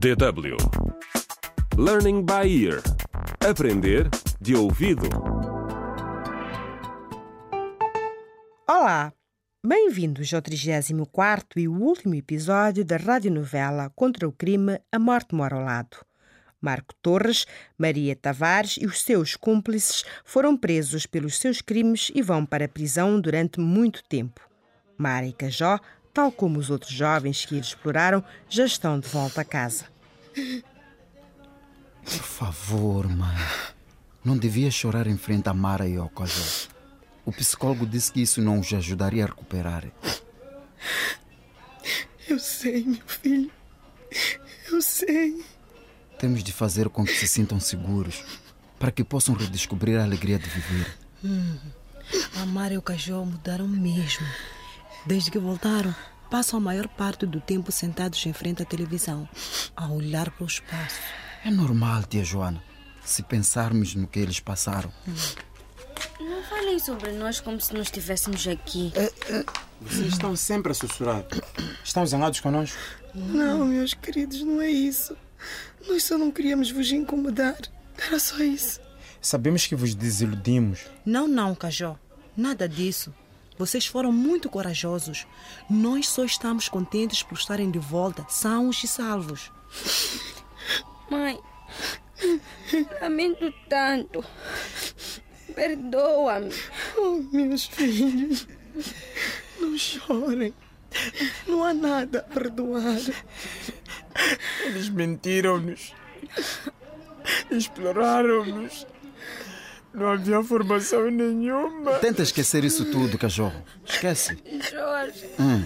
DW Learning by Ear Aprender de ouvido. Olá! Bem-vindos ao 34 e último episódio da radionovela Contra o Crime A Morte Mora ao Lado. Marco Torres, Maria Tavares e os seus cúmplices foram presos pelos seus crimes e vão para a prisão durante muito tempo. Mara e Cajó, tal como os outros jovens que eles exploraram, já estão de volta a casa. Por favor, mãe. Não devia chorar em frente a Mara e ao Cajó. O psicólogo disse que isso não os ajudaria a recuperar. Eu sei, meu filho. Eu sei. Temos de fazer com que se sintam seguros para que possam redescobrir a alegria de viver. Hum, a Mara e o Cajó mudaram mesmo. Desde que voltaram, passam a maior parte do tempo sentados em frente à televisão, a olhar para o espaço. É normal, tia Joana, se pensarmos no que eles passaram. Não falem sobre nós como se não estivéssemos aqui. Vocês estão sempre a sussurrar. Estão zangados connosco? Não, meus queridos, não é isso. Nós só não queríamos vos incomodar. Era só isso. Sabemos que vos desiludimos. Não, não, Cajó. Nada disso. Vocês foram muito corajosos. Nós só estamos contentes por estarem de volta, sãos e salvos. Mãe, lamento tanto. Perdoa-me. Oh, meus filhos, não chorem. Não há nada a perdoar. Eles mentiram-nos. Exploraram-nos. Não havia formação nenhuma. Tenta esquecer isso tudo, cachorro. Esquece. Jorge, Hum.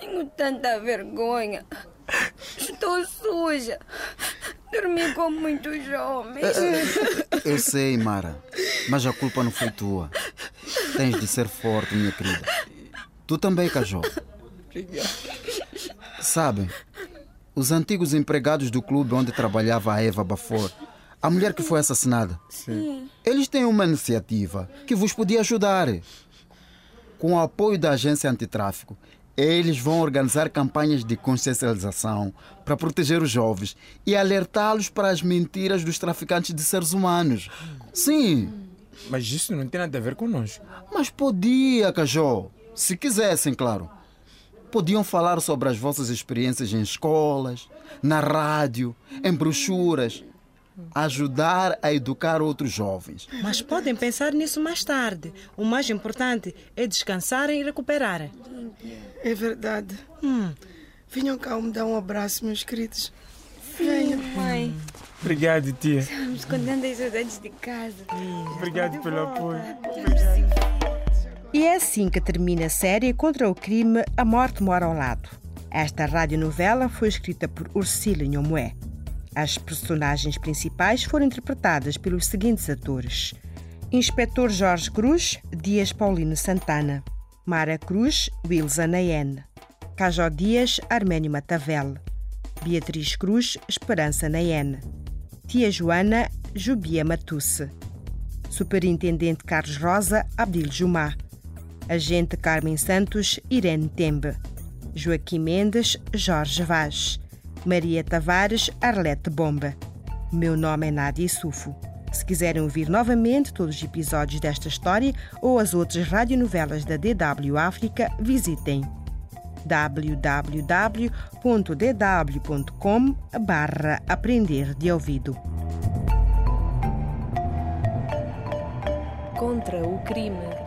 tenho tanta vergonha. Estou suja. Dormi com muitos homens. Eu sei, Mara, mas a culpa não foi tua. Tens de ser forte, minha querida. Tu também, cachorro. Sabe, os antigos empregados do clube onde trabalhava a Eva Bafor, a mulher que foi assassinada, Sim. eles têm uma iniciativa que vos podia ajudar. Com o apoio da agência antitráfico, eles vão organizar campanhas de consciencialização para proteger os jovens e alertá-los para as mentiras dos traficantes de seres humanos. Sim, Mas isso não tem nada a ver connosco. mas podia, Cajó. Se quisessem, claro. Podiam falar sobre as vossas experiências em escolas, na rádio, em brochuras. Ajudar a educar outros jovens. Mas podem pensar nisso mais tarde. O mais importante é descansarem e recuperarem. É verdade. Hum, Venham cá me dar um abraço, meus queridos. Venham. Mãe, Obrigado, tia. estamos com tantas saudades de casa. Obrigado pelo apoio. E é assim que termina a série Contra o Crime A Morte Mora ao Lado. Esta radionovela foi escrita por Ursula Nhomoé. As personagens principais foram interpretadas pelos seguintes atores: Inspetor Jorge Cruz, Dias Paulino Santana, Mara Cruz, Wilson Nayen, Cajó Dias, Arménio Matavel, Beatriz Cruz, Esperança Nayen, Tia Joana, Jubia Matusse, Superintendente Carlos Rosa, Abdil Jumá, Agente Carmen Santos, Irene Tembe, Joaquim Mendes, Jorge Vaz, Maria Tavares, Arlete Bomba. Meu nome é Nádia Sufo. Se quiserem ouvir novamente todos os episódios desta história ou as outras radionovelas da DW África, visitem www.dw.com barra aprender de ouvido. Contra o crime.